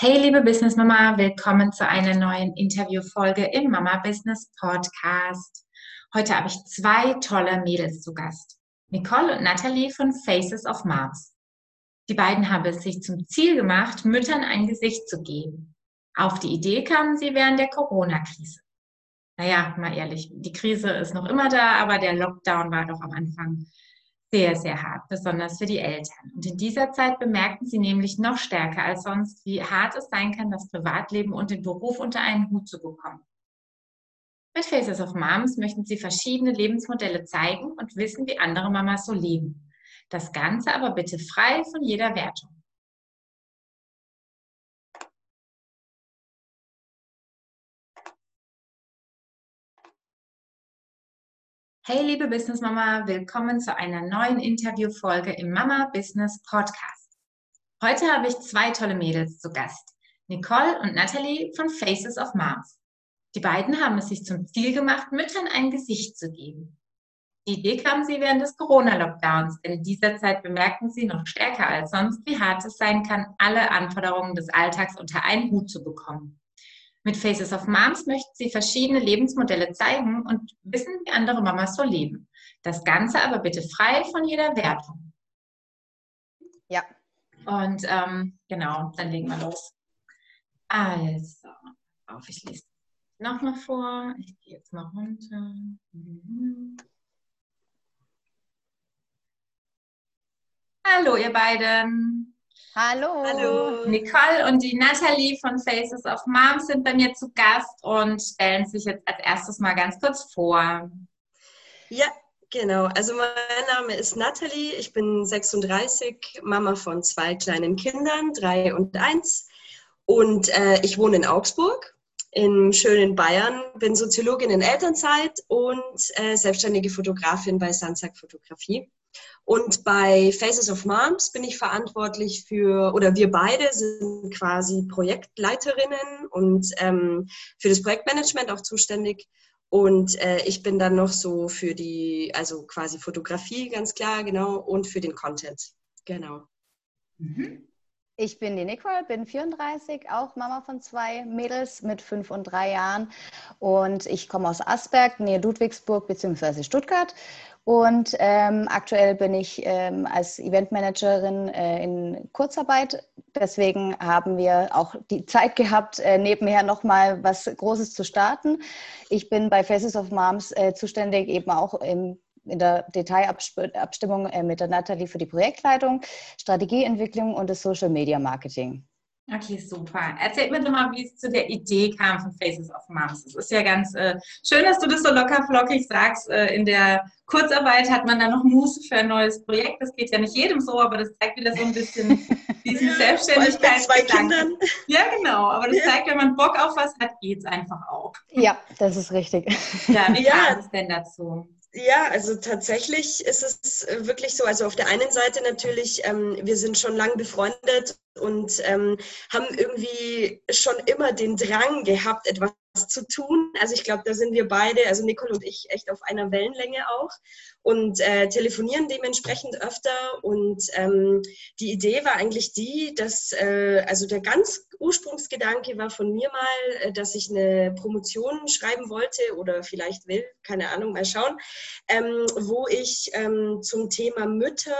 Hey, liebe Business Mama, willkommen zu einer neuen Interviewfolge im Mama Business Podcast. Heute habe ich zwei tolle Mädels zu Gast. Nicole und Natalie von Faces of Moms. Die beiden haben es sich zum Ziel gemacht, Müttern ein Gesicht zu geben. Auf die Idee kamen sie während der Corona-Krise. Naja, mal ehrlich, die Krise ist noch immer da, aber der Lockdown war doch am Anfang sehr, sehr hart, besonders für die Eltern. Und in dieser Zeit bemerkten sie nämlich noch stärker als sonst, wie hart es sein kann, das Privatleben und den Beruf unter einen Hut zu bekommen. Mit Faces of Moms möchten sie verschiedene Lebensmodelle zeigen und wissen, wie andere Mamas so leben. Das Ganze aber bitte frei von jeder Wertung. Hey, liebe Business Mama, willkommen zu einer neuen Interviewfolge im Mama Business Podcast. Heute habe ich zwei tolle Mädels zu Gast, Nicole und Natalie von Faces of Moms. Die beiden haben es sich zum Ziel gemacht, Müttern ein Gesicht zu geben. Die Idee kam sie während des Corona-Lockdowns, denn in dieser Zeit bemerkten sie noch stärker als sonst, wie hart es sein kann, alle Anforderungen des Alltags unter einen Hut zu bekommen. Mit Faces of Moms möchten sie verschiedene Lebensmodelle zeigen und wissen, wie andere Mamas so leben. Das Ganze aber bitte frei von jeder Wertung. Ja. Und ähm, genau, dann legen wir los. Also, auf, ich lese nochmal vor. Ich gehe jetzt mal runter. Mhm. Hallo, ihr beiden. Hallo. Hallo. Nicole und die Nathalie von Faces of Moms sind bei mir zu Gast und stellen sich jetzt als erstes mal ganz kurz vor. Ja, genau. Also mein Name ist Nathalie. Ich bin 36, Mama von zwei kleinen Kindern, drei und eins. Und äh, ich wohne in Augsburg im schönen Bayern, bin Soziologin in Elternzeit und äh, selbstständige Fotografin bei Sansak Fotografie. Und bei Faces of Moms bin ich verantwortlich für, oder wir beide sind quasi Projektleiterinnen und ähm, für das Projektmanagement auch zuständig. Und äh, ich bin dann noch so für die, also quasi Fotografie, ganz klar, genau, und für den Content. Genau. Mhm. Ich bin die Nicole, bin 34, auch Mama von zwei Mädels mit fünf und drei Jahren. Und ich komme aus Asberg, nähe Ludwigsburg bzw. Stuttgart. Und ähm, aktuell bin ich ähm, als Eventmanagerin äh, in Kurzarbeit. Deswegen haben wir auch die Zeit gehabt, äh, nebenher nochmal was Großes zu starten. Ich bin bei Faces of Moms äh, zuständig, eben auch im in der Detailabstimmung äh, mit der Nathalie für die Projektleitung, Strategieentwicklung und das Social Media Marketing. Okay, super. Erzähl mir doch mal, wie es zu der Idee kam von Faces of Moms. Es ist ja ganz äh, schön, dass du das so locker flockig sagst. Äh, in der Kurzarbeit hat man da noch Muße für ein neues Projekt. Das geht ja nicht jedem so, aber das zeigt wieder so ein bisschen diesen ja, Selbstständigkeitsgedanken. Ja, genau. Aber das ja. zeigt, wenn man Bock auf was hat, geht es einfach auch. Ja, das ist richtig. Ja, wie ja. kam es denn dazu? Ja, also tatsächlich ist es wirklich so. Also auf der einen Seite natürlich, ähm, wir sind schon lange befreundet und ähm, haben irgendwie schon immer den Drang gehabt, etwas zu tun. Also ich glaube, da sind wir beide, also Nicole und ich, echt auf einer Wellenlänge auch und äh, telefonieren dementsprechend öfter. Und ähm, die Idee war eigentlich die, dass, äh, also der ganz Ursprungsgedanke war von mir mal, äh, dass ich eine Promotion schreiben wollte oder vielleicht will, keine Ahnung, mal schauen, ähm, wo ich ähm, zum Thema Mütter,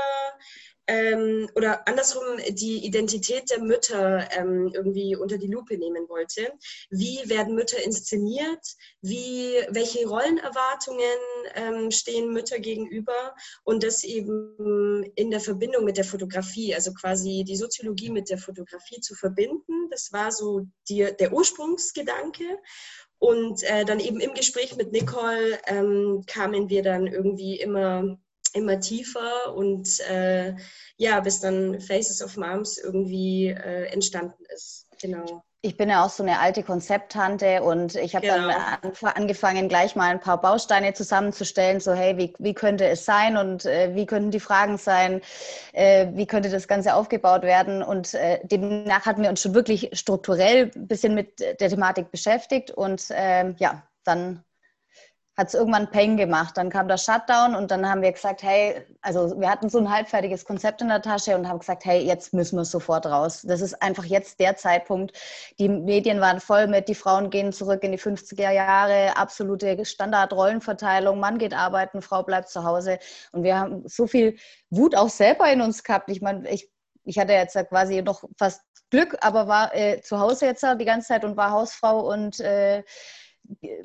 ähm, oder andersrum die Identität der Mütter ähm, irgendwie unter die Lupe nehmen wollte. Wie werden Mütter inszeniert? Wie, welche Rollenerwartungen ähm, stehen Mütter gegenüber? Und das eben in der Verbindung mit der Fotografie, also quasi die Soziologie mit der Fotografie zu verbinden. Das war so die, der Ursprungsgedanke. Und äh, dann eben im Gespräch mit Nicole ähm, kamen wir dann irgendwie immer immer tiefer und äh, ja, bis dann Faces of Moms irgendwie äh, entstanden ist. Genau. Ich bin ja auch so eine alte Konzepttante und ich habe genau. dann angefangen, gleich mal ein paar Bausteine zusammenzustellen, so hey, wie, wie könnte es sein und äh, wie könnten die Fragen sein, äh, wie könnte das Ganze aufgebaut werden und äh, demnach hatten wir uns schon wirklich strukturell ein bisschen mit der Thematik beschäftigt und ähm, ja, dann hat es irgendwann Peng gemacht. Dann kam der Shutdown und dann haben wir gesagt, hey, also wir hatten so ein halbfertiges Konzept in der Tasche und haben gesagt, hey, jetzt müssen wir sofort raus. Das ist einfach jetzt der Zeitpunkt. Die Medien waren voll mit, die Frauen gehen zurück in die 50er Jahre, absolute Standardrollenverteilung, Mann geht arbeiten, Frau bleibt zu Hause. Und wir haben so viel Wut auch selber in uns gehabt. Ich meine, ich, ich hatte jetzt quasi noch fast Glück, aber war äh, zu Hause jetzt die ganze Zeit und war Hausfrau und äh,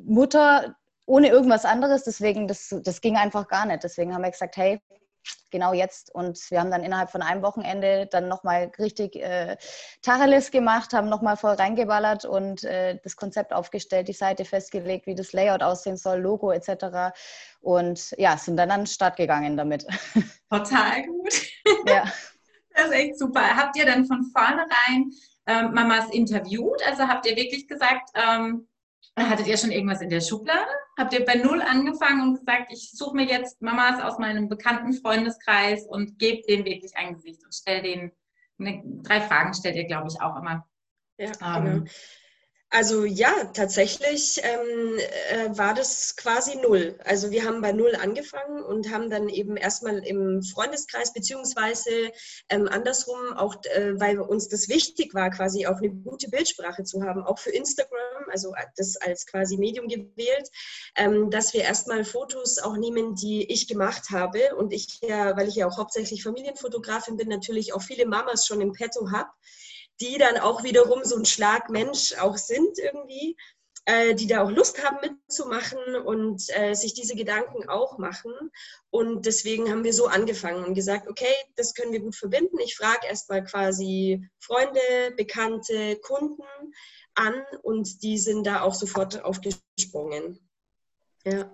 Mutter ohne irgendwas anderes. Deswegen, das, das ging einfach gar nicht. Deswegen haben wir gesagt, hey, genau jetzt. Und wir haben dann innerhalb von einem Wochenende dann nochmal richtig äh, Tacheles gemacht, haben nochmal voll reingeballert und äh, das Konzept aufgestellt, die Seite festgelegt, wie das Layout aussehen soll, Logo etc. Und ja, sind dann an den Start gegangen damit. Total gut. Ja. Das ist echt super. Habt ihr dann von vornherein ähm, Mamas interviewt? Also habt ihr wirklich gesagt, ähm, Hattet ihr schon irgendwas in der Schublade? Habt ihr bei Null angefangen und gesagt, ich suche mir jetzt Mamas aus meinem bekannten Freundeskreis und gebe denen wirklich ein Gesicht und stelle denen, eine, drei Fragen stellt ihr, glaube ich, auch immer. Ja, ähm, genau. Also ja, tatsächlich ähm, äh, war das quasi null. Also wir haben bei null angefangen und haben dann eben erstmal im Freundeskreis beziehungsweise ähm, andersrum auch, äh, weil uns das wichtig war, quasi auch eine gute Bildsprache zu haben, auch für Instagram, also das als quasi Medium gewählt, ähm, dass wir erstmal Fotos auch nehmen, die ich gemacht habe und ich ja, weil ich ja auch hauptsächlich Familienfotografin bin, natürlich auch viele Mamas schon im Petto habe die dann auch wiederum so ein Schlagmensch auch sind irgendwie, äh, die da auch Lust haben mitzumachen und äh, sich diese Gedanken auch machen. Und deswegen haben wir so angefangen und gesagt, okay, das können wir gut verbinden. Ich frage erstmal quasi Freunde, Bekannte, Kunden an und die sind da auch sofort aufgesprungen. Ja.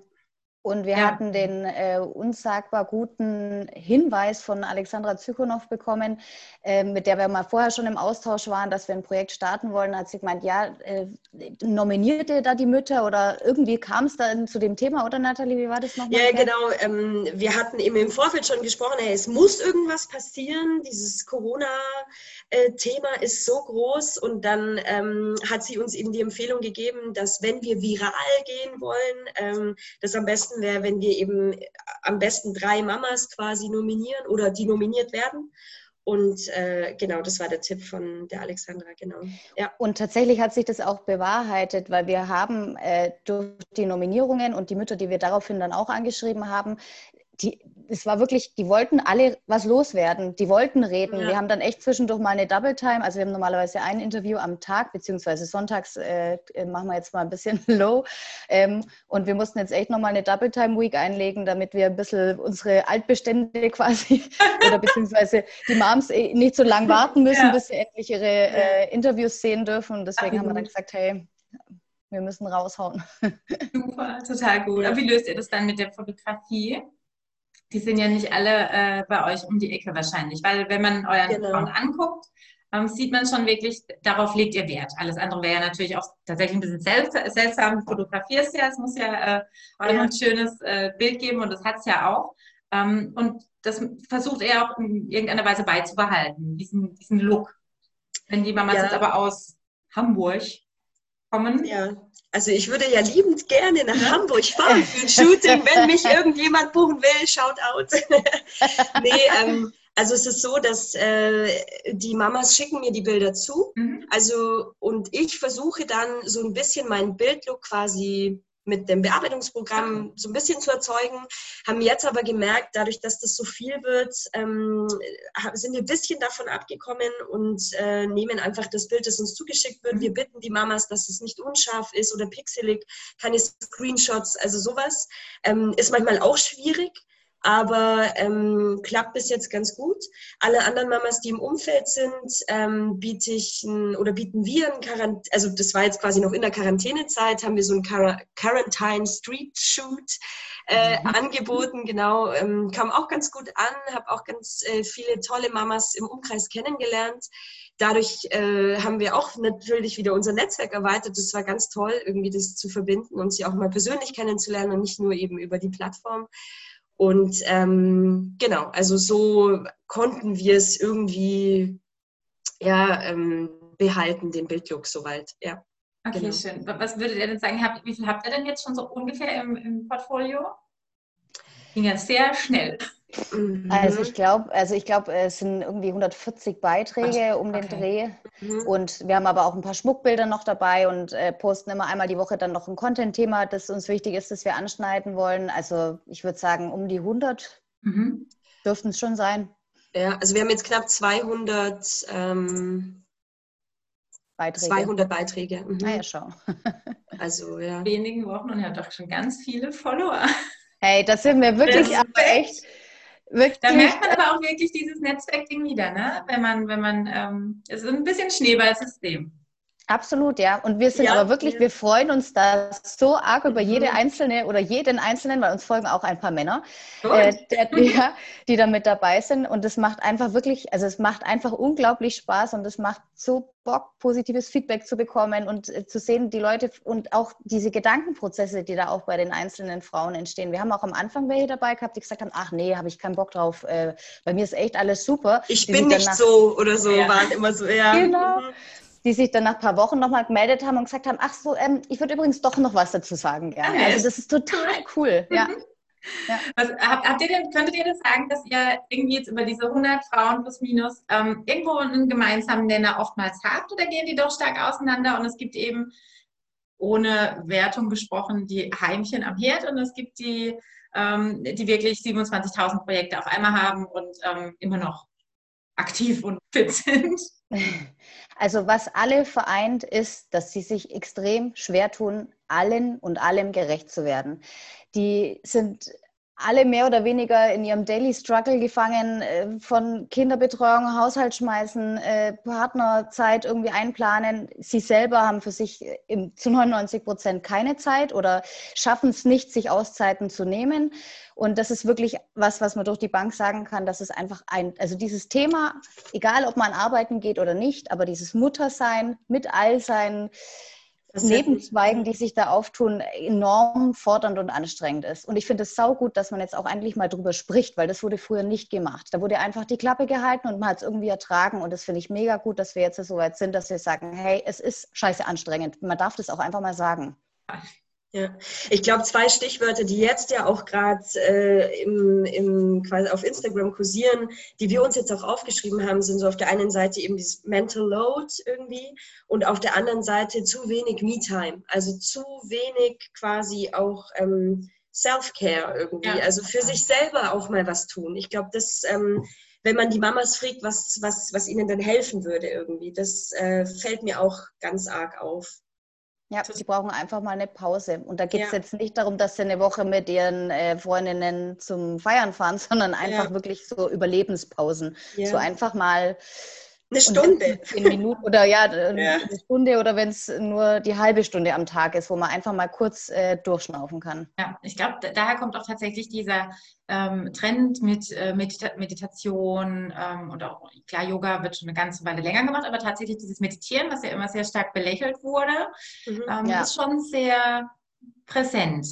Und wir ja. hatten den äh, unsagbar guten Hinweis von Alexandra Zykonow bekommen, äh, mit der wir mal vorher schon im Austausch waren, dass wir ein Projekt starten wollen. Da hat sie gemeint, ja, äh, nominierte da die Mütter oder irgendwie kam es dann zu dem Thema, oder Nathalie, wie war das nochmal? Ja, genau. Ähm, wir hatten eben im Vorfeld schon gesprochen, hey, es muss irgendwas passieren. Dieses Corona-Thema ist so groß. Und dann ähm, hat sie uns eben die Empfehlung gegeben, dass wenn wir viral gehen wollen, ähm, das am besten wäre, wenn wir eben am besten drei Mamas quasi nominieren oder die nominiert werden. Und äh, genau, das war der Tipp von der Alexandra, genau. Ja. Und tatsächlich hat sich das auch bewahrheitet, weil wir haben äh, durch die Nominierungen und die Mütter, die wir daraufhin dann auch angeschrieben haben, die, es war wirklich, die wollten alle was loswerden, die wollten reden. Ja. Wir haben dann echt zwischendurch mal eine Double Time, also wir haben normalerweise ein Interview am Tag, beziehungsweise sonntags äh, machen wir jetzt mal ein bisschen low. Ähm, und wir mussten jetzt echt nochmal eine Double Time Week einlegen, damit wir ein bisschen unsere Altbestände quasi oder beziehungsweise die Moms eh nicht so lange warten müssen, ja. bis sie endlich ihre äh, Interviews sehen dürfen. Und deswegen Ach, haben wir dann gesagt, hey, wir müssen raushauen. Super, total gut. Aber wie löst ihr das dann mit der Fotografie? Die sind ja nicht alle äh, bei euch um die Ecke wahrscheinlich, weil wenn man euren genau. Account anguckt, ähm, sieht man schon wirklich, darauf legt ihr Wert. Alles andere wäre ja natürlich auch tatsächlich ein bisschen selbst, seltsam. Du fotografierst ja, es muss ja äh, auch ja. ein schönes äh, Bild geben und das hat es ja auch. Ähm, und das versucht er auch in irgendeiner Weise beizubehalten, diesen, diesen Look. Wenn die Mamas ja. jetzt aber aus Hamburg kommen, ja. Also ich würde ja liebend gerne nach. Hamburg fahren für ein Shooting, wenn mich irgendjemand buchen will, shout out. nee, ähm, also es ist so, dass äh, die Mamas schicken mir die Bilder zu. Mhm. Also und ich versuche dann so ein bisschen meinen Bildlook quasi mit dem Bearbeitungsprogramm so ein bisschen zu erzeugen, haben jetzt aber gemerkt, dadurch, dass das so viel wird, ähm, sind wir ein bisschen davon abgekommen und äh, nehmen einfach das Bild, das uns zugeschickt wird. Wir bitten die Mamas, dass es nicht unscharf ist oder pixelig, keine Screenshots, also sowas. Ähm, ist manchmal auch schwierig aber ähm, klappt bis jetzt ganz gut. Alle anderen Mamas, die im Umfeld sind, ähm, biete ich ein, oder bieten wir ein Quarant also das war jetzt quasi noch in der Quarantänezeit, haben wir so ein Quar Quarantine Street Shoot äh, mhm. angeboten, genau, ähm, kam auch ganz gut an, habe auch ganz äh, viele tolle Mamas im Umkreis kennengelernt. Dadurch äh, haben wir auch natürlich wieder unser Netzwerk erweitert. Das war ganz toll, irgendwie das zu verbinden und sie auch mal persönlich kennenzulernen und nicht nur eben über die Plattform. Und ähm, genau, also so konnten wir es irgendwie ja, ähm, behalten, den Bildlook soweit, ja. Okay, genau. schön. Was würdet ihr denn sagen? Habt, wie viel habt ihr denn jetzt schon so ungefähr im, im Portfolio? Ging ja sehr schnell. Mhm. Also ich glaube, also ich glaube, es sind irgendwie 140 Beiträge um den okay. Dreh. Mhm. Und wir haben aber auch ein paar Schmuckbilder noch dabei und äh, posten immer einmal die Woche dann noch ein Content-Thema, das uns wichtig ist, das wir anschneiden wollen. Also ich würde sagen, um die 100 mhm. dürften es schon sein. Ja, also wir haben jetzt knapp 200 ähm, Beiträge. 200 Beiträge. Mhm. Ah ja, schau. also ja. Wenigen Wochen und er hat doch schon ganz viele Follower. Hey, das sind wir wirklich aber echt. Wirklich. Da merkt man aber auch wirklich dieses Netzwerkding wieder, ne? Wenn man, wenn man, ähm, es ist ein bisschen Schneeballsystem. Absolut, ja. Und wir sind ja, aber wirklich, ja. wir freuen uns da so arg über jede mhm. einzelne oder jeden einzelnen, weil uns folgen auch ein paar Männer, äh, der, der, die da mit dabei sind. Und es macht einfach wirklich, also es macht einfach unglaublich Spaß und es macht so Bock, positives Feedback zu bekommen und äh, zu sehen, die Leute und auch diese Gedankenprozesse, die da auch bei den einzelnen Frauen entstehen. Wir haben auch am Anfang welche dabei gehabt, die gesagt haben, ach nee, habe ich keinen Bock drauf. Äh, bei mir ist echt alles super. Ich die bin nicht so oder so, ja. waren immer so, ja. Genau. Mhm die sich dann nach ein paar Wochen nochmal gemeldet haben und gesagt haben, ach so, ähm, ich würde übrigens doch noch was dazu sagen gerne. Okay. Also das ist total cool. Mhm. Ja. Ja. Was, habt, habt, ihr denn, könntet ihr das sagen, dass ihr irgendwie jetzt über diese 100 Frauen plus minus ähm, irgendwo einen gemeinsamen Nenner oftmals habt oder gehen die doch stark auseinander und es gibt eben ohne Wertung gesprochen die Heimchen am Herd und es gibt die, ähm, die wirklich 27.000 Projekte auf einmal haben und ähm, immer noch aktiv und fit sind? Also was alle vereint, ist, dass sie sich extrem schwer tun, allen und allem gerecht zu werden. Die sind alle mehr oder weniger in ihrem Daily Struggle gefangen, äh, von Kinderbetreuung, Haushalt schmeißen, äh, Partnerzeit irgendwie einplanen. Sie selber haben für sich zu 99 Prozent keine Zeit oder schaffen es nicht, sich Auszeiten zu nehmen. Und das ist wirklich was, was man durch die Bank sagen kann, dass es einfach ein, also dieses Thema, egal ob man arbeiten geht oder nicht, aber dieses Muttersein mit all seinen Nebenzweigen, die sich da auftun, enorm fordernd und anstrengend ist. Und ich finde es saugut, dass man jetzt auch endlich mal drüber spricht, weil das wurde früher nicht gemacht. Da wurde einfach die Klappe gehalten und man hat es irgendwie ertragen. Und das finde ich mega gut, dass wir jetzt so weit sind, dass wir sagen, hey, es ist scheiße anstrengend. Man darf das auch einfach mal sagen. Ja, ich glaube, zwei Stichwörter, die jetzt ja auch gerade äh, im, im, quasi auf Instagram kursieren, die wir uns jetzt auch aufgeschrieben haben, sind so auf der einen Seite eben dieses Mental Load irgendwie und auf der anderen Seite zu wenig Me-Time, also zu wenig quasi auch ähm, Self-Care irgendwie, ja. also für sich selber auch mal was tun. Ich glaube, das, ähm, wenn man die Mamas fragt, was, was, was ihnen dann helfen würde irgendwie, das äh, fällt mir auch ganz arg auf. Ja, sie brauchen einfach mal eine Pause. Und da geht es ja. jetzt nicht darum, dass sie eine Woche mit ihren äh, Freundinnen zum Feiern fahren, sondern einfach ja. wirklich so Überlebenspausen. Ja. So einfach mal eine Stunde. Zehn Minuten oder ja, ja, eine Stunde oder wenn es nur die halbe Stunde am Tag ist, wo man einfach mal kurz äh, durchschnaufen kann. Ja, ich glaube, daher kommt auch tatsächlich dieser ähm, Trend mit äh, Medita Meditation ähm, und auch, klar, Yoga wird schon eine ganze Weile länger gemacht, aber tatsächlich dieses Meditieren, was ja immer sehr stark belächelt wurde, mhm, ähm, ja. ist schon sehr präsent.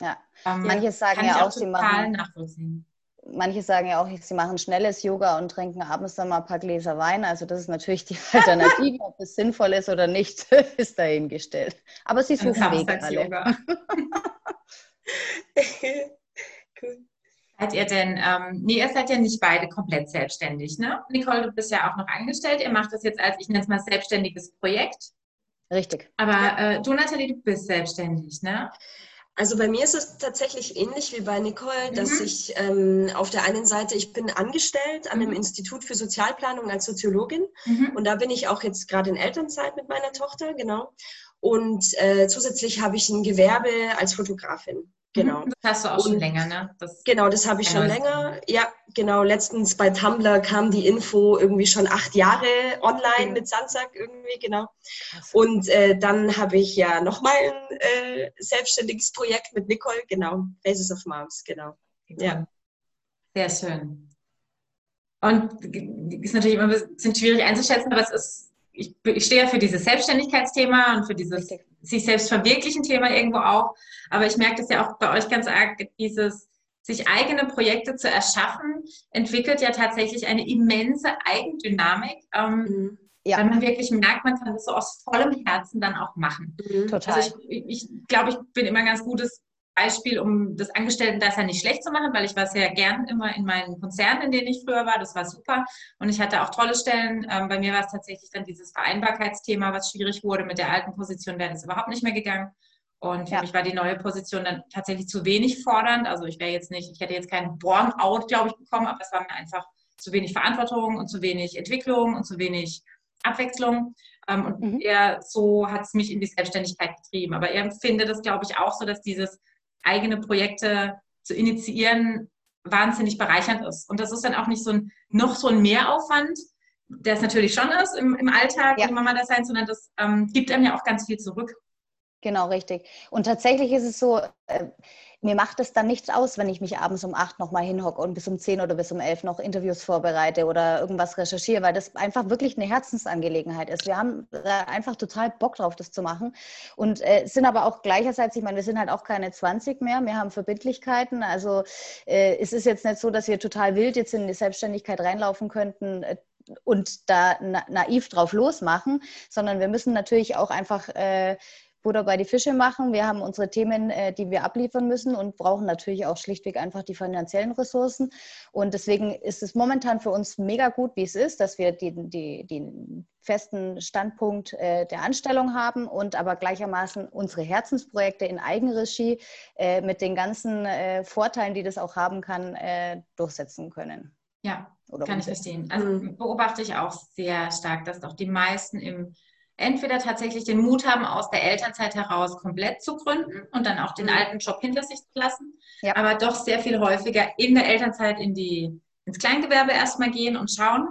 Ja, ähm, manche sagen ja auch, sie machen. Nachvollziehen manche sagen ja auch, sie machen schnelles Yoga und trinken abends dann mal ein paar Gläser Wein. Also das ist natürlich die Alternative. Ob es sinnvoll ist oder nicht, ist dahingestellt. Aber sie suchen Wege alle. Yoga. cool. Seid ihr denn, ähm, nee, ihr seid ja nicht beide komplett selbstständig, ne? Nicole, du bist ja auch noch angestellt. Ihr macht das jetzt als, ich nenne es mal, selbstständiges Projekt. Richtig. Aber äh, du, Nathalie, du bist selbstständig, ne? Also bei mir ist es tatsächlich ähnlich wie bei Nicole, dass mhm. ich ähm, auf der einen Seite, ich bin angestellt an einem mhm. Institut für Sozialplanung als Soziologin mhm. und da bin ich auch jetzt gerade in Elternzeit mit meiner Tochter, genau. Und äh, zusätzlich habe ich ein Gewerbe als Fotografin. Genau. Das hast du auch und, schon länger, ne? Das genau, das habe ich schon länger. Ja, genau. Letztens bei Tumblr kam die Info irgendwie schon acht Jahre online mhm. mit Sandsack irgendwie, genau. Und äh, dann habe ich ja nochmal ein äh, selbstständiges Projekt mit Nicole, genau. Faces of Moms, genau. Ja. Sehr schön. Und ist natürlich immer ein bisschen schwierig einzuschätzen, aber es ist ich, ich stehe ja für dieses Selbstständigkeitsthema und für dieses sich selbst verwirklichen Thema irgendwo auch. Aber ich merke das ja auch bei euch ganz arg, dieses sich eigene Projekte zu erschaffen, entwickelt ja tatsächlich eine immense Eigendynamik. Ähm, mhm. Ja. Weil man wirklich merkt, man kann das so aus vollem Herzen dann auch machen. Mhm. Total. Also ich, ich glaube, ich bin immer ein ganz gutes Beispiel, um das Angestellten-Dasein nicht schlecht zu machen, weil ich war sehr gern immer in meinen Konzernen, in denen ich früher war. Das war super. Und ich hatte auch tolle Stellen. Ähm, bei mir war es tatsächlich dann dieses Vereinbarkeitsthema, was schwierig wurde. Mit der alten Position wäre das überhaupt nicht mehr gegangen. Und für ja. mich war die neue Position dann tatsächlich zu wenig fordernd. Also ich wäre jetzt nicht, ich hätte jetzt keinen Burnout, glaube ich, bekommen, aber es war mir einfach zu wenig Verantwortung und zu wenig Entwicklung und zu wenig Abwechslung. Ähm, und mhm. er so hat es mich in die Selbstständigkeit getrieben. Aber er empfindet es, glaube ich, auch so, dass dieses eigene Projekte zu initiieren wahnsinnig bereichernd ist. Und das ist dann auch nicht so ein, noch so ein Mehraufwand, der es natürlich schon ist im, im Alltag, ja. im Mama-Dasein, sondern das ähm, gibt einem ja auch ganz viel zurück. Genau, richtig. Und tatsächlich ist es so, äh, mir macht es dann nichts aus, wenn ich mich abends um acht nochmal hinhocke und bis um zehn oder bis um elf noch Interviews vorbereite oder irgendwas recherchiere, weil das einfach wirklich eine Herzensangelegenheit ist. Wir haben einfach total Bock drauf, das zu machen und äh, sind aber auch gleicherseits, ich meine, wir sind halt auch keine 20 mehr, wir haben Verbindlichkeiten. Also äh, es ist jetzt nicht so, dass wir total wild jetzt in die Selbstständigkeit reinlaufen könnten, äh, und da na naiv drauf losmachen, sondern wir müssen natürlich auch einfach äh, Butter bei die Fische machen. Wir haben unsere Themen, äh, die wir abliefern müssen und brauchen natürlich auch schlichtweg einfach die finanziellen Ressourcen. Und deswegen ist es momentan für uns mega gut, wie es ist, dass wir den die, die festen Standpunkt äh, der Anstellung haben und aber gleichermaßen unsere Herzensprojekte in Eigenregie äh, mit den ganzen äh, Vorteilen, die das auch haben kann, äh, durchsetzen können. Ja, Oder kann umsetzen. ich verstehen. Also mhm. beobachte ich auch sehr stark, dass auch die meisten im entweder tatsächlich den Mut haben, aus der Elternzeit heraus komplett zu gründen und dann auch den mhm. alten Job hinter sich zu lassen, ja. aber doch sehr viel häufiger in der Elternzeit in die, ins Kleingewerbe erstmal gehen und schauen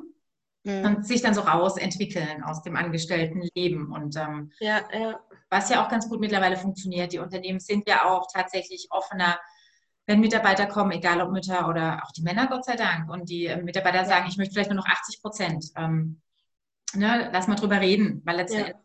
mhm. und sich dann so rausentwickeln aus dem Angestelltenleben. Und ähm, ja, ja. was ja auch ganz gut mittlerweile funktioniert, die Unternehmen sind ja auch tatsächlich offener wenn Mitarbeiter kommen, egal ob Mütter oder auch die Männer, Gott sei Dank, und die Mitarbeiter sagen, ich möchte vielleicht nur noch 80 Prozent. Ähm, ne, lass mal drüber reden, weil letztendlich ja.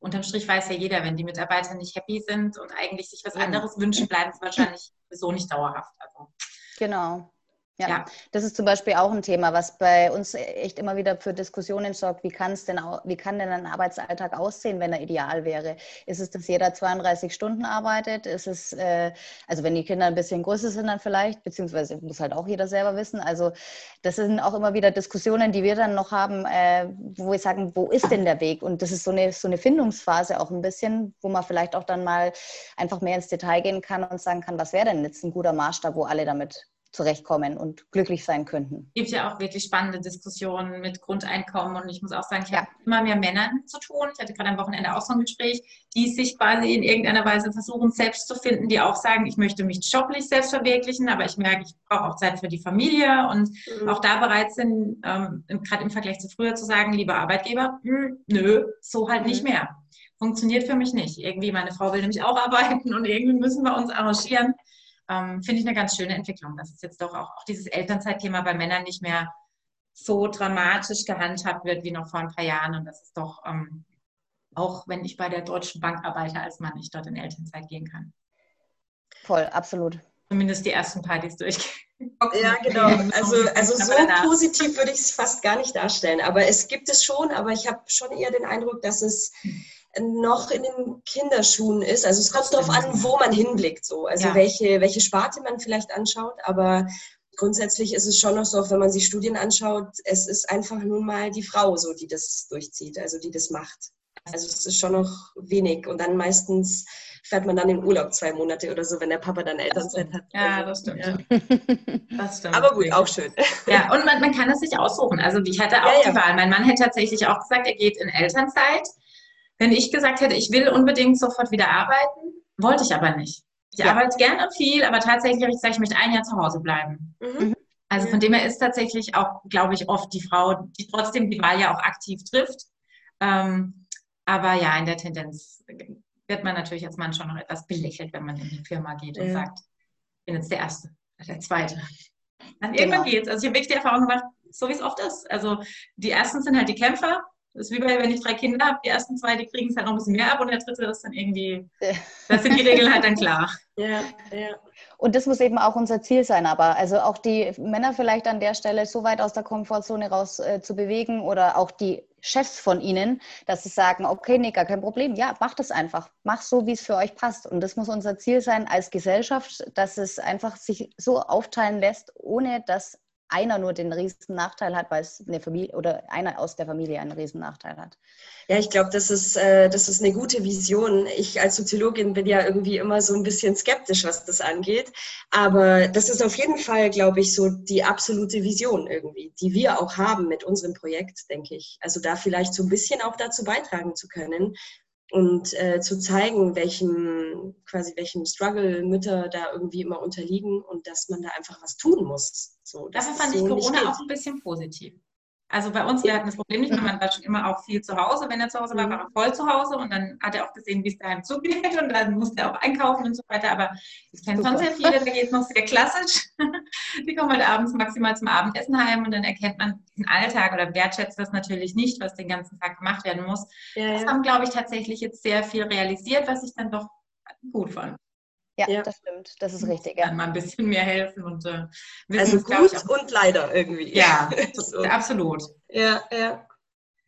unterm Strich weiß ja jeder, wenn die Mitarbeiter nicht happy sind und eigentlich sich was anderes wünschen, bleiben sie wahrscheinlich sowieso nicht dauerhaft. Also. Genau. Ja, ja, das ist zum Beispiel auch ein Thema, was bei uns echt immer wieder für Diskussionen sorgt. Wie kann es denn, wie kann denn ein Arbeitsalltag aussehen, wenn er ideal wäre? Ist es, dass jeder 32 Stunden arbeitet? Ist es, äh, also wenn die Kinder ein bisschen größer sind dann vielleicht, beziehungsweise muss halt auch jeder selber wissen. Also das sind auch immer wieder Diskussionen, die wir dann noch haben, äh, wo wir sagen, wo ist denn der Weg? Und das ist so eine, so eine Findungsphase auch ein bisschen, wo man vielleicht auch dann mal einfach mehr ins Detail gehen kann und sagen kann, was wäre denn jetzt ein guter Maßstab, wo alle damit zurechtkommen und glücklich sein könnten. Es gibt ja auch wirklich spannende Diskussionen mit Grundeinkommen und ich muss auch sagen, ich ja. habe immer mehr Männer zu tun. Ich hatte gerade am Wochenende auch so ein Gespräch, die sich quasi in irgendeiner Weise versuchen, selbst zu finden, die auch sagen, ich möchte mich joblich selbst verwirklichen, aber ich merke, ich brauche auch Zeit für die Familie und mhm. auch da bereit sind, ähm, gerade im Vergleich zu früher zu sagen, lieber Arbeitgeber, hm, nö, so halt mhm. nicht mehr. Funktioniert für mich nicht. Irgendwie, meine Frau will nämlich auch arbeiten und irgendwie müssen wir uns arrangieren ähm, finde ich eine ganz schöne Entwicklung, dass es jetzt doch auch, auch dieses Elternzeitthema bei Männern nicht mehr so dramatisch gehandhabt wird wie noch vor ein paar Jahren. Und das ist doch, ähm, auch wenn ich bei der Deutschen Bank arbeite, als Mann nicht dort in Elternzeit gehen kann. Voll, absolut. Zumindest die ersten Partys durch. Ja, genau. Also, also so positiv würde ich es fast gar nicht darstellen. Aber es gibt es schon, aber ich habe schon eher den Eindruck, dass es hm noch in den Kinderschuhen ist. Also es kommt darauf an, wo man hinblickt, so. Also ja. welche, welche Sparte man vielleicht anschaut, aber grundsätzlich ist es schon noch so, wenn man sich Studien anschaut, es ist einfach nun mal die Frau so, die das durchzieht, also die das macht. Also es ist schon noch wenig. Und dann meistens fährt man dann in Urlaub zwei Monate oder so, wenn der Papa dann Elternzeit hat. Ja, das stimmt. Ja. Das stimmt. Aber gut, auch schön. Ja, und man, man kann es sich aussuchen. Also ich hatte auch ja, ja. die Wahl. Mein Mann hätte tatsächlich auch gesagt, er geht in Elternzeit. Wenn ich gesagt hätte, ich will unbedingt sofort wieder arbeiten, wollte ich aber nicht. Ich ja. arbeite gerne viel, aber tatsächlich habe ich gesagt, ich möchte ein Jahr zu Hause bleiben. Mhm. Also von dem her ist tatsächlich auch, glaube ich, oft die Frau, die trotzdem die Wahl ja auch aktiv trifft. Ähm, aber ja, in der Tendenz wird man natürlich als Mann schon noch etwas belächelt, wenn man in die Firma geht und ja. sagt, ich bin jetzt der Erste, der Zweite. Dann irgendwann genau. geht's. Also ich habe wirklich die Erfahrung gemacht, so wie es oft ist. Also die Ersten sind halt die Kämpfer Das ist wie bei, wenn ich drei Kinder habe, die ersten zwei, die kriegen es halt noch ein bisschen mehr ab und der dritte ist dann irgendwie, das sind die Regeln halt dann klar. Ja, ja. Und das muss eben auch unser Ziel sein, aber also auch die Männer vielleicht an der Stelle so weit aus der Komfortzone raus äh, zu bewegen oder auch die Chefs von ihnen, dass sie sagen, okay, nee, gar kein Problem, ja, macht es einfach, mach so, wie es für euch passt. Und das muss unser Ziel sein als Gesellschaft, dass es einfach sich so aufteilen lässt, ohne dass einer nur den riesen Nachteil hat, weil es eine Familie oder einer aus der Familie einen riesen Nachteil hat. Ja, ich glaube, das äh, das ist eine gute Vision. Ich als Soziologin bin ja irgendwie immer so ein bisschen skeptisch, was das angeht. Aber das ist auf jeden Fall, glaube ich, so die absolute Vision irgendwie, die wir auch haben mit unserem Projekt, denke ich. Also da vielleicht so ein bisschen auch dazu beitragen zu können, und äh, zu zeigen, welchem, quasi welchem Struggle Mütter da irgendwie immer unterliegen und dass man da einfach was tun muss. So, Dafür fand so ich Corona auch ein bisschen positiv. Also bei uns, wir hatten das Problem nicht, weil man war schon immer auch viel zu Hause. Wenn er zu Hause war, war er voll zu Hause und dann hat er auch gesehen, wie es daheim zugeht und dann musste er auch einkaufen und so weiter. Aber ich kenne schon sehr viele, da geht es noch sehr klassisch. Die kommen halt abends maximal zum Abendessen heim und dann erkennt man den Alltag oder wertschätzt das natürlich nicht, was den ganzen Tag gemacht werden muss. Ja, das haben, glaube ich, tatsächlich jetzt sehr viel realisiert, was ich dann doch gut fand. Ja, ja, das stimmt. Das ist richtig. Ja. Dann mal ein bisschen mehr helfen und äh, wissen, Also gut ich, und leider irgendwie. Ja, so. absolut. Ja, ja.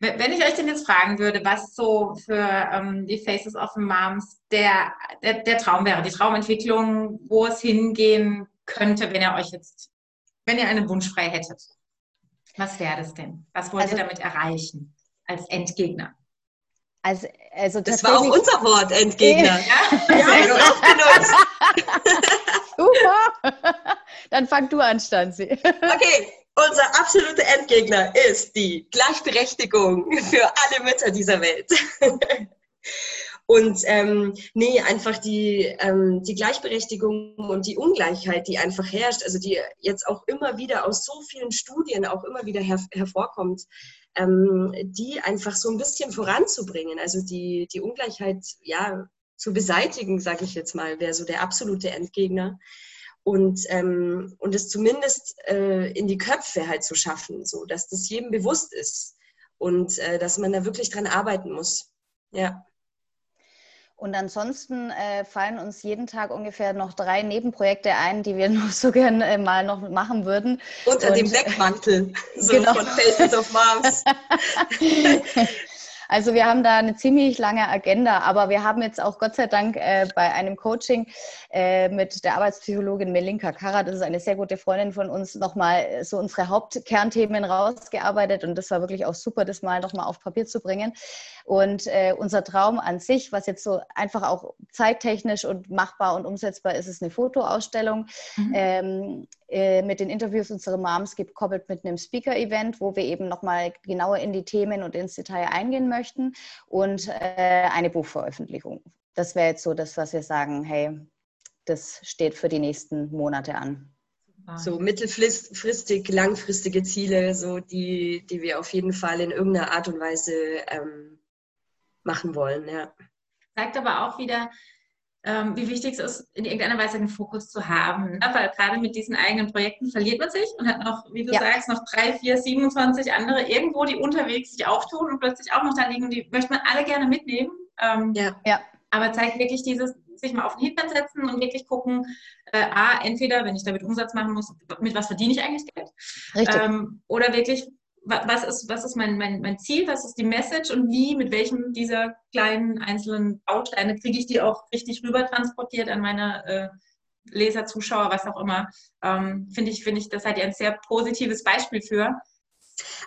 Wenn ich euch denn jetzt fragen würde, was so für ähm, die Faces of Moms der, der, der Traum wäre, die Traumentwicklung, wo es hingehen könnte, wenn ihr euch jetzt, wenn ihr einen Wunsch frei hättet. Was wäre das denn? Was wollt also, ihr damit erreichen als Endgegner? Also, also das war auch unser Wort, Endgegner. ja, wir haben es auch genutzt. Super. Dann fang du an, Stanzi. Okay, unser absoluter Endgegner ist die Gleichberechtigung für alle Mütter dieser Welt. Und ähm, nee, einfach die, ähm, die Gleichberechtigung und die Ungleichheit, die einfach herrscht, also die jetzt auch immer wieder aus so vielen Studien auch immer wieder her hervorkommt, ähm, die einfach so ein bisschen voranzubringen. Also die, die Ungleichheit ja, zu beseitigen, sage ich jetzt mal, wäre so der absolute Endgegner. Und, ähm, und es zumindest äh, in die Köpfe halt zu schaffen, so dass das jedem bewusst ist und äh, dass man da wirklich dran arbeiten muss. Ja. Und ansonsten äh, fallen uns jeden Tag ungefähr noch drei Nebenprojekte ein, die wir noch so gerne äh, mal noch machen würden. Unter Und, dem Deckmantel so genau. von Faces of Moms. Also wir haben da eine ziemlich lange Agenda, aber wir haben jetzt auch Gott sei Dank äh, bei einem Coaching äh, mit der Arbeitspsychologin Melinka Kara, das ist eine sehr gute Freundin von uns, nochmal so unsere Hauptkernthemen rausgearbeitet und das war wirklich auch super, das mal nochmal auf Papier zu bringen. Und äh, unser Traum an sich, was jetzt so einfach auch zeittechnisch und machbar und umsetzbar ist, ist eine Fotoausstellung. Mhm. Ähm, äh, mit den Interviews unserer Moms gekoppelt mit einem Speaker-Event, wo wir eben nochmal genauer in die Themen und ins Detail eingehen möchten und äh, eine Buchveröffentlichung. Das wäre jetzt so das, was wir sagen, hey, das steht für die nächsten Monate an. So mittelfristig, langfristige Ziele, so die, die wir auf jeden Fall in irgendeiner Art und Weise ähm, machen wollen, ja. Zeigt aber auch wieder, ähm, wie wichtig es ist, in irgendeiner Weise den Fokus zu haben. Ne? Weil gerade mit diesen eigenen Projekten verliert man sich und hat noch, wie du ja. sagst, noch drei, vier, 27 andere irgendwo, die unterwegs sich auftun und plötzlich auch noch da liegen, die möchte man alle gerne mitnehmen. Ähm, ja. ja. Aber zeigt wirklich dieses, sich mal auf den Hintern setzen und wirklich gucken, äh, A, entweder, wenn ich damit Umsatz machen muss, mit was verdiene ich eigentlich Geld? Richtig. Ähm, oder wirklich, was ist, was ist mein, mein, mein Ziel, was ist die Message und wie, mit welchem dieser kleinen einzelnen Bausteine kriege ich die auch richtig rüber transportiert an meine äh, Leser, Zuschauer, was auch immer. Ähm, Finde ich, finde ich, das seid ihr ein sehr positives Beispiel für.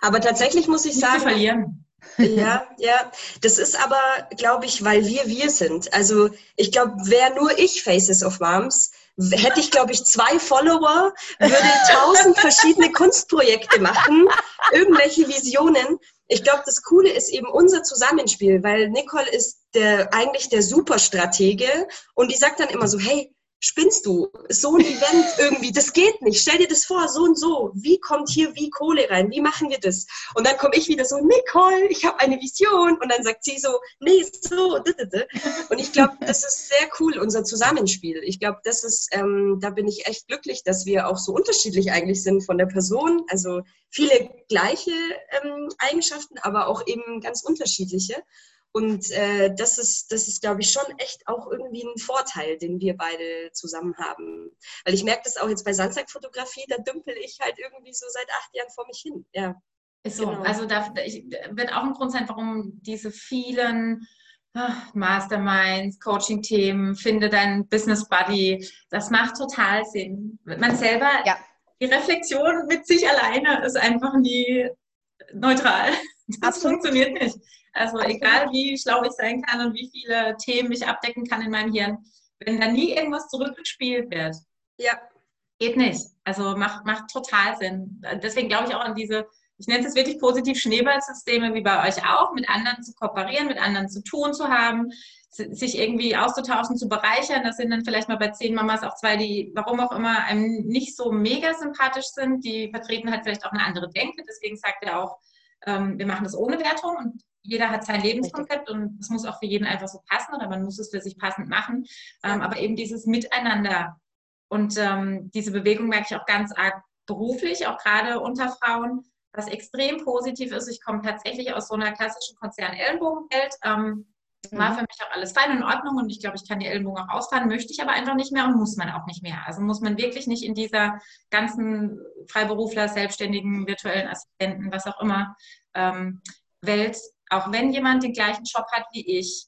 Aber tatsächlich muss ich sagen. Zu verlieren. Ja, ja. Das ist aber, glaube ich, weil wir wir sind. Also ich glaube, wer nur ich Faces of Moms, hätte ich, glaube ich, zwei Follower, würde tausend verschiedene Kunstprojekte machen, irgendwelche Visionen. Ich glaube, das Coole ist eben unser Zusammenspiel, weil Nicole ist der, eigentlich der Superstratege und die sagt dann immer so, hey, spinnst du? So ein Event irgendwie, das geht nicht. Stell dir das vor, so und so. Wie kommt hier wie Kohle rein? Wie machen wir das? Und dann komme ich wieder so, Nicole, ich habe eine Vision. Und dann sagt sie so, nee, so. Und ich glaube, das ist sehr cool, unser Zusammenspiel. Ich glaube, das ist, ähm, da bin ich echt glücklich, dass wir auch so unterschiedlich eigentlich sind von der Person. Also viele gleiche ähm, Eigenschaften, aber auch eben ganz unterschiedliche. Und äh, das ist, das ist, glaube ich, schon echt auch irgendwie ein Vorteil, den wir beide zusammen haben. Weil ich merke das auch jetzt bei Sandsack-Fotografie, da dümpel ich halt irgendwie so seit acht Jahren vor mich hin. Ja. Ist so. Genau. Also da ich, wird auch ein Grund sein, warum diese vielen ach, Masterminds, Coaching-Themen, finde dein Business Buddy, das macht total Sinn. Man selber, ja. die Reflexion mit sich alleine ist einfach nie neutral. Das Absolut. funktioniert nicht. Also egal wie schlau ich sein kann und wie viele Themen ich abdecken kann in meinem Hirn, wenn da nie irgendwas zurückgespielt wird, ja. geht nicht. Also macht, macht total Sinn. Deswegen glaube ich auch an diese, ich nenne es wirklich positiv Schneeballsysteme wie bei euch auch, mit anderen zu kooperieren, mit anderen zu tun zu haben, sich irgendwie auszutauschen, zu bereichern. Das sind dann vielleicht mal bei zehn Mamas auch zwei, die, warum auch immer, einem nicht so mega sympathisch sind. Die vertreten halt vielleicht auch eine andere Denke. Deswegen sagt er auch, ähm, wir machen das ohne Wertung und jeder hat sein Lebenskonzept und es muss auch für jeden einfach so passen oder man muss es für sich passend machen. Ähm, aber eben dieses Miteinander und ähm, diese Bewegung merke ich auch ganz arg beruflich, auch gerade unter Frauen, was extrem positiv ist. Ich komme tatsächlich aus so einer klassischen Konzern-Ellenbogenwelt. Ähm, war mhm. für mich auch alles fein und in Ordnung und ich glaube, ich kann die Ellenbogen auch ausfahren, möchte ich aber einfach nicht mehr und muss man auch nicht mehr. Also muss man wirklich nicht in dieser ganzen Freiberufler, Selbstständigen, virtuellen Assistenten, was auch immer, ähm, Welt auch wenn jemand den gleichen Job hat wie ich,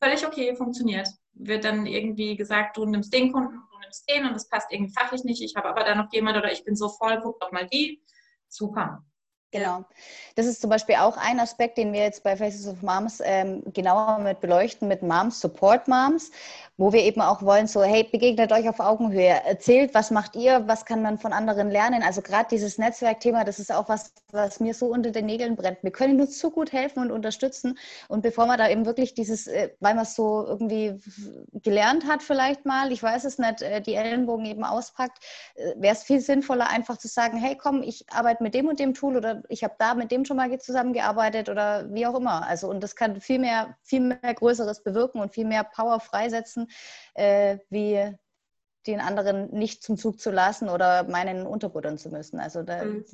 völlig okay, funktioniert. Wird dann irgendwie gesagt, du nimmst den Kunden, du nimmst den und das passt irgendwie fachlich nicht. Ich habe aber da noch jemand oder ich bin so voll, guck doch mal die. Super. Genau. Das ist zum Beispiel auch ein Aspekt, den wir jetzt bei Faces of Moms ähm, genauer mit beleuchten, mit Moms, Support Moms, wo wir eben auch wollen, so, hey, begegnet euch auf Augenhöhe, erzählt, was macht ihr, was kann man von anderen lernen. Also gerade dieses Netzwerkthema, das ist auch was, was mir so unter den Nägeln brennt. Wir können uns so gut helfen und unterstützen. Und bevor man da eben wirklich dieses, äh, weil man es so irgendwie gelernt hat vielleicht mal, ich weiß es nicht, äh, die Ellenbogen eben auspackt, äh, wäre es viel sinnvoller, einfach zu sagen, hey, komm, ich arbeite mit dem und dem Tool oder ich habe da mit dem schon mal zusammengearbeitet oder wie auch immer. Also und das kann viel mehr, viel mehr Größeres bewirken und viel mehr Power freisetzen, äh, wie den anderen nicht zum Zug zu lassen oder meinen unterbuttern zu müssen. Also da, mhm.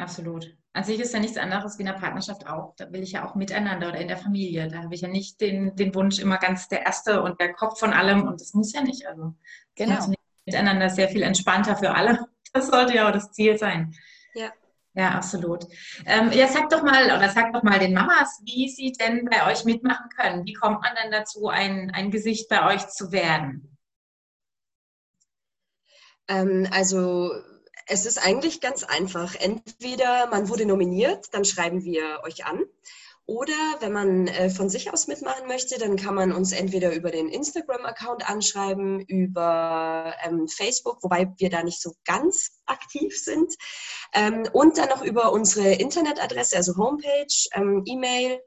Absolut. An sich ist ja nichts anderes wie in der Partnerschaft auch. Da will ich ja auch miteinander oder in der Familie. Da habe ich ja nicht den, den Wunsch, immer ganz der Erste und der Kopf von allem. Und das muss ja nicht. Also genau. miteinander sehr viel entspannter für alle. Das sollte ja auch das Ziel sein. Ja. Ja, absolut. Ähm, ja, sag doch mal, oder sag doch mal den Mamas, wie sie denn bei euch mitmachen können. Wie kommt man denn dazu, ein, ein Gesicht bei euch zu werden? Ähm, also es ist eigentlich ganz einfach. Entweder man wurde nominiert, dann schreiben wir euch an. Oder wenn man äh, von sich aus mitmachen möchte, dann kann man uns entweder über den Instagram-Account anschreiben, über ähm, Facebook, wobei wir da nicht so ganz aktiv sind, ähm, und dann noch über unsere Internetadresse, also Homepage, ähm, E-Mail.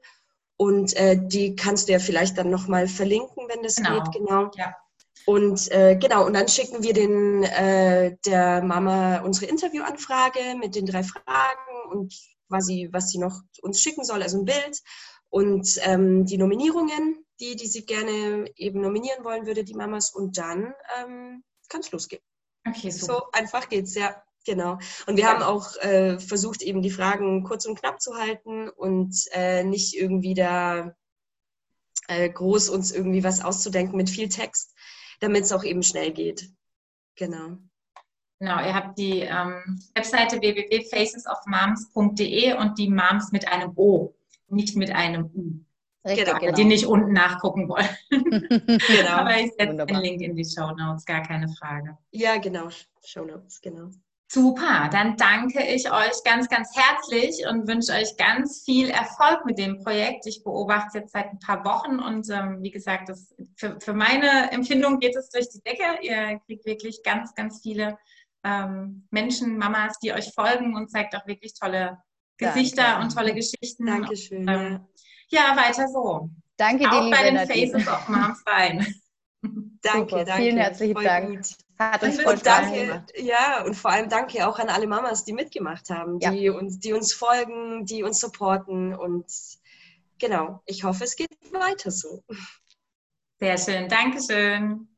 Und äh, die kannst du ja vielleicht dann nochmal verlinken, wenn das genau. geht. Genau. Ja. Und äh, genau, und dann schicken wir den, äh, der Mama unsere Interviewanfrage mit den drei Fragen und quasi, was sie noch uns schicken soll, also ein Bild und ähm, die Nominierungen, die, die sie gerne eben nominieren wollen würde, die Mamas. Und dann ähm, kann es losgehen. Okay, super. So einfach geht's, ja. Genau. Und wir ja. haben auch äh, versucht, eben die Fragen kurz und knapp zu halten und äh, nicht irgendwie da äh, groß uns irgendwie was auszudenken mit viel Text, damit es auch eben schnell geht. Genau. Genau, ihr habt die ähm, Webseite www.facesofmoms.de und die Moms mit einem O, nicht mit einem U. Richtig, genau. genau. Die nicht unten nachgucken wollen. genau. Aber ich setze den Link in die Show Notes, gar keine Frage. Ja, genau. Show Notes, genau. Super, dann danke ich euch ganz, ganz herzlich und wünsche euch ganz viel Erfolg mit dem Projekt. Ich beobachte es jetzt seit ein paar Wochen und ähm, wie gesagt, das, für, für meine Empfindung geht es durch die Decke. Ihr kriegt wirklich ganz, ganz viele ähm, Menschen, Mamas, die euch folgen und zeigt auch wirklich tolle Gesichter Danke. und tolle Geschichten. Dankeschön. Und, ähm, ja, weiter so. Danke dir, Auch bei den Faces of Moms rein. Danke, Super. danke. Vielen herzlichen Voll Dank. Gut. Hat uns Und voll Spaß danke, gemacht. ja, und vor allem danke auch an alle Mamas, die mitgemacht haben, Ja. die, uns, die uns folgen, die uns supporten. Und genau, ich hoffe, es geht weiter so. Sehr schön. Dankeschön.